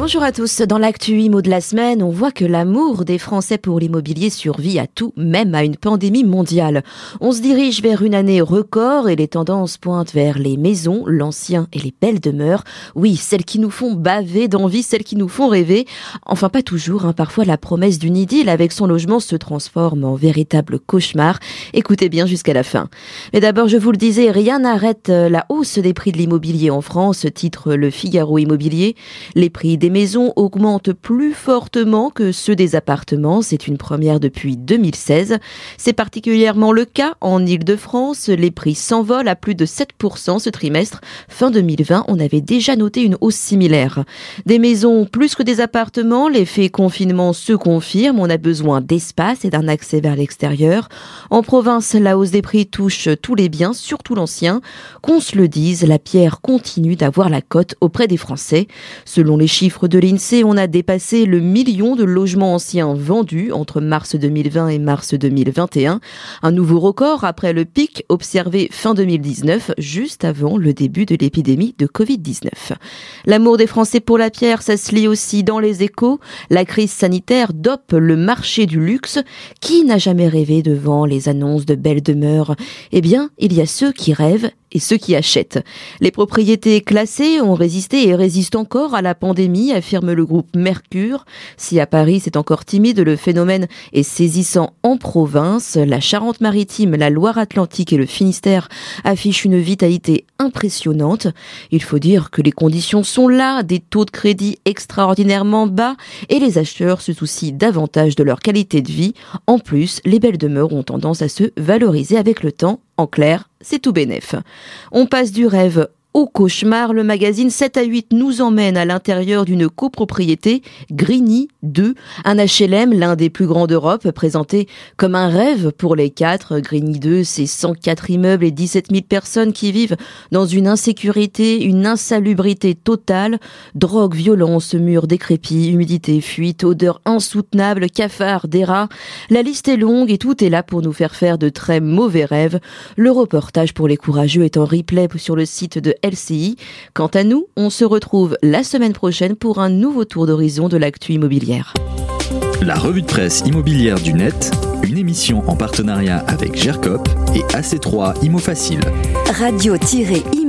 Bonjour à tous. Dans l'actu IMO de la semaine, on voit que l'amour des Français pour l'immobilier survit à tout, même à une pandémie mondiale. On se dirige vers une année record et les tendances pointent vers les maisons, l'ancien et les belles demeures. Oui, celles qui nous font baver d'envie, celles qui nous font rêver. Enfin, pas toujours. Hein. Parfois, la promesse d'une idylle avec son logement se transforme en véritable cauchemar. Écoutez bien jusqu'à la fin. Mais d'abord, je vous le disais, rien n'arrête euh, la hausse des prix de l'immobilier en France, titre Le Figaro Immobilier. Les prix des maisons augmentent plus fortement que ceux des appartements. C'est une première depuis 2016. C'est particulièrement le cas en Ile-de-France. Les prix s'envolent à plus de 7% ce trimestre. Fin 2020, on avait déjà noté une hausse similaire. Des maisons plus que des appartements, l'effet confinement se confirme. On a besoin d'espace et d'un accès vers l'extérieur. En province, la hausse des prix touche tous les biens, surtout l'ancien. Qu'on se le dise, la pierre continue d'avoir la cote auprès des Français. Selon les de l'INSEE, on a dépassé le million de logements anciens vendus entre mars 2020 et mars 2021. Un nouveau record après le pic observé fin 2019, juste avant le début de l'épidémie de Covid-19. L'amour des Français pour la pierre, ça se lit aussi dans les échos. La crise sanitaire dope le marché du luxe. Qui n'a jamais rêvé devant les annonces de belles demeures? Eh bien, il y a ceux qui rêvent et ceux qui achètent. Les propriétés classées ont résisté et résistent encore à la pandémie, affirme le groupe Mercure. Si à Paris c'est encore timide, le phénomène est saisissant en province. La Charente-Maritime, la Loire-Atlantique et le Finistère affichent une vitalité impressionnante. Il faut dire que les conditions sont là, des taux de crédit extraordinairement bas et les acheteurs se soucient davantage de leur qualité de vie. En plus, les belles demeures ont tendance à se valoriser avec le temps en clair, c'est tout bénef. On passe du rêve au cauchemar, le magazine 7 à 8 nous emmène à l'intérieur d'une copropriété, Grigny 2, un HLM, l'un des plus grands d'Europe, présenté comme un rêve pour les quatre. Grigny 2, c'est 104 immeubles et 17 000 personnes qui vivent dans une insécurité, une insalubrité totale, drogue, violence, murs décrépits, humidité, fuite, odeur insoutenable, cafards, des rats. La liste est longue et tout est là pour nous faire faire de très mauvais rêves. Le reportage pour les courageux est en replay sur le site de LCI. Quant à nous, on se retrouve la semaine prochaine pour un nouveau tour d'horizon de l'actu immobilière. La revue de presse immobilière du net, une émission en partenariat avec GERCOP et AC3 Imo Facile. Radio-imo.fr